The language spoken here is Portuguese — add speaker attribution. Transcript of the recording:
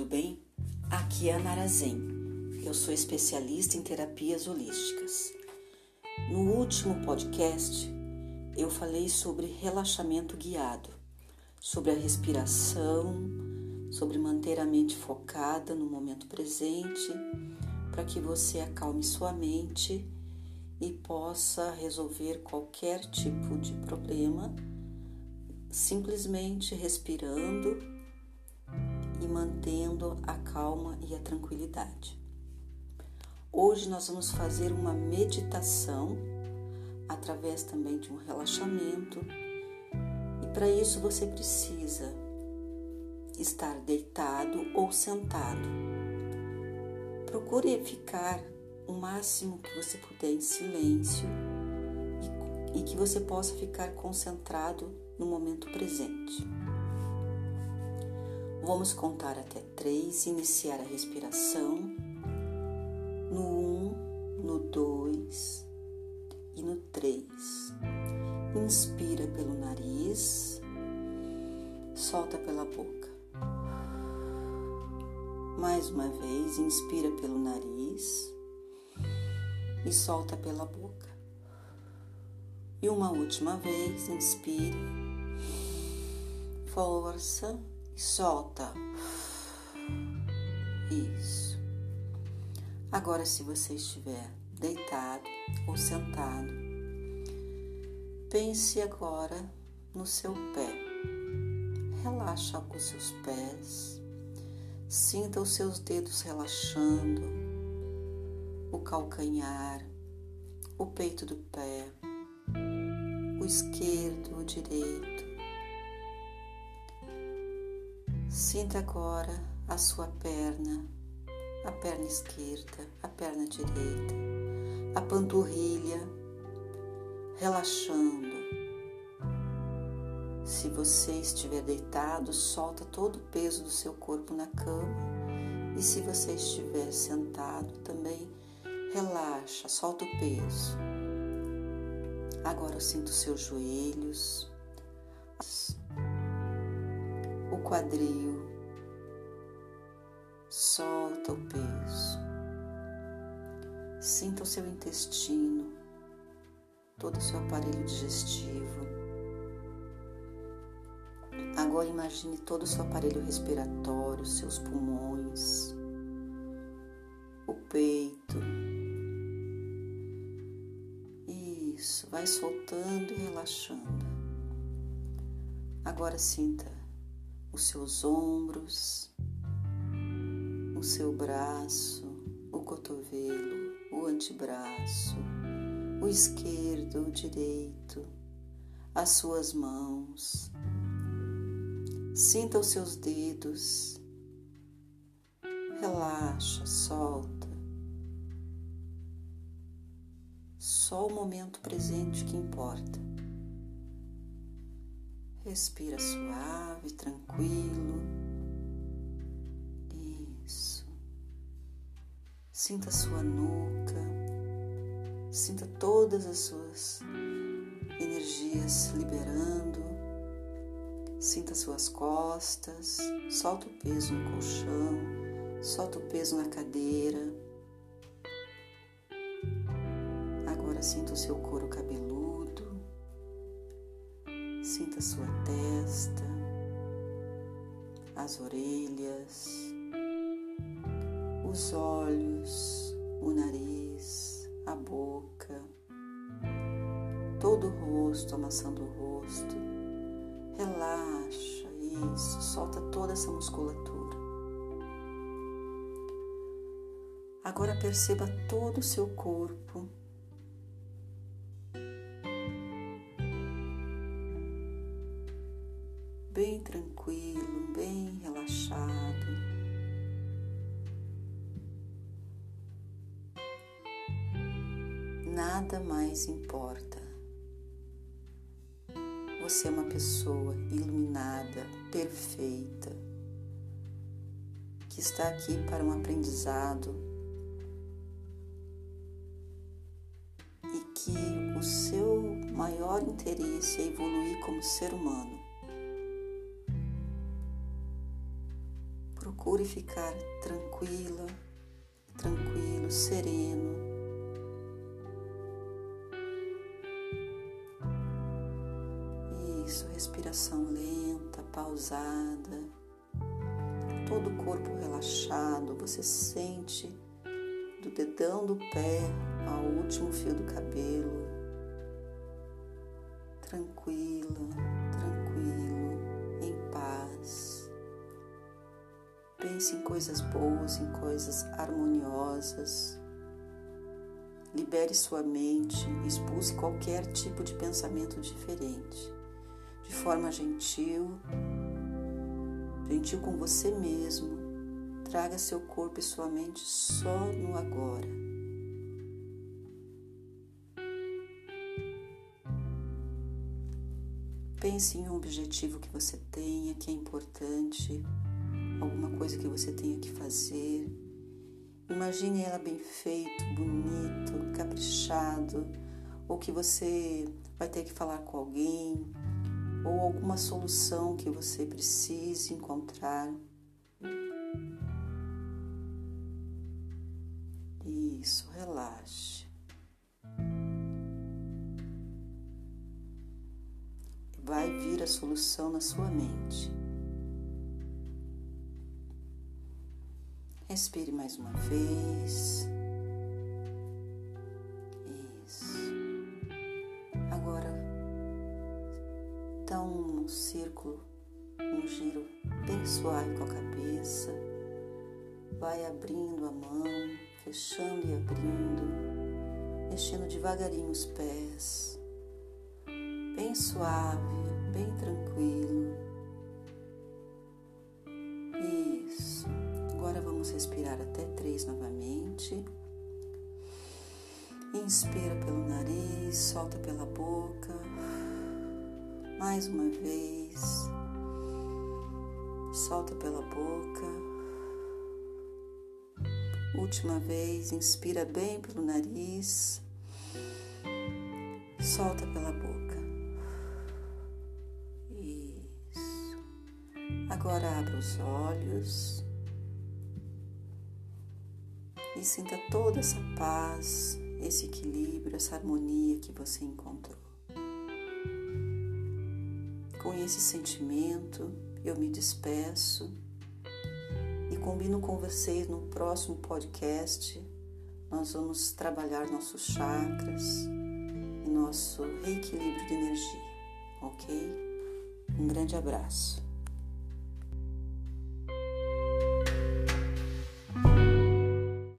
Speaker 1: tudo bem? Aqui é a Nara Zen. Eu sou especialista em terapias holísticas. No último podcast, eu falei sobre relaxamento guiado, sobre a respiração, sobre manter a mente focada no momento presente, para que você acalme sua mente e possa resolver qualquer tipo de problema simplesmente respirando e mantendo a calma e a tranquilidade. Hoje nós vamos fazer uma meditação através também de um relaxamento e para isso você precisa estar deitado ou sentado. Procure ficar o máximo que você puder em silêncio e, que você possa ficar concentrado no momento presente. Vamos contar até três, iniciar a respiração no um, no dois e no três. Inspira pelo nariz, solta pela boca. Mais uma vez, inspira pelo nariz e solta pela boca. E uma última vez, inspire, força solta. Isso. Agora, se você estiver deitado ou sentado, pense agora no seu pé. Relaxa os seus pés, sinta os seus dedos relaxando, o calcanhar, o peito do pé, o esquerdo, o direito. Sinta agora a sua perna, a perna esquerda, a perna direita, a panturrilha, relaxando. Se você estiver deitado, solta todo o peso do seu corpo na cama. E se você estiver sentado, também relaxa, solta o peso. Agora eu sinto seus joelhos, o quadril, solta o peso. Sinta o seu intestino, todo o seu aparelho digestivo. Agora imagine todo o seu aparelho respiratório, seus pulmões, o peito. Isso, vai soltando e relaxando. Agora sinta os seus ombros, o seu braço, o cotovelo, o antebraço, o esquerdo, o direito, as suas mãos. Sinta os seus dedos. Relaxa, solta. Só o momento presente que importa. Respira suave, tranquilo. Isso. Sinta sua nuca. Sinta todas as suas energias liberando. Sinta suas costas. Solta o peso no colchão. Solta o peso na cadeira. Agora sinta o seu couro cabeludo. Sinta sua testa, as orelhas, os olhos, o nariz, a boca, todo o rosto, a maçã do rosto. Relaxa, isso, solta toda essa musculatura. Agora perceba todo o seu corpo tranquilo, bem relaxado. Nada mais importa. Você é uma pessoa iluminada, perfeita, que está aqui para um aprendizado e que o seu maior interesse é evoluir como ser humano. Procure ficar tranquila, tranquilo, sereno. Isso, respiração lenta, pausada. Todo o corpo relaxado, você sente do dedão do pé ao último fio do cabelo. Tranquila, Pense em coisas boas, em coisas harmoniosas. Libere sua mente, expulse qualquer tipo de pensamento diferente, de forma gentil, gentil com você mesmo. Traga seu corpo e sua mente só no agora. Pense em um objetivo que você tenha, que é importante, alguma coisa que você tenha que fazer. Imagine ela bem feito, bonito, caprichado, ou que você vai ter que falar com alguém, ou alguma solução que você precise encontrar. Isso, relaxe. Vai vir a solução na sua mente. Respire mais uma vez. Isso. Agora, dá um círculo, um giro bem suave com a cabeça. Vai abrindo a mão, fechando e abrindo, mexendo devagarinho os pés, bem suave, bem tranquilo. Respirar até três novamente. Inspira pelo nariz, solta pela boca. Mais uma vez. Solta pela boca. Última vez, inspira bem pelo nariz. Solta pela boca. Isso. Agora abra os olhos e sinta toda essa paz, esse equilíbrio, essa harmonia que você encontrou. Com esse sentimento, eu me despeço e combino com vocês no próximo podcast. Nós vamos trabalhar nossos chakras e nosso reequilíbrio de energia, ok? Um grande abraço.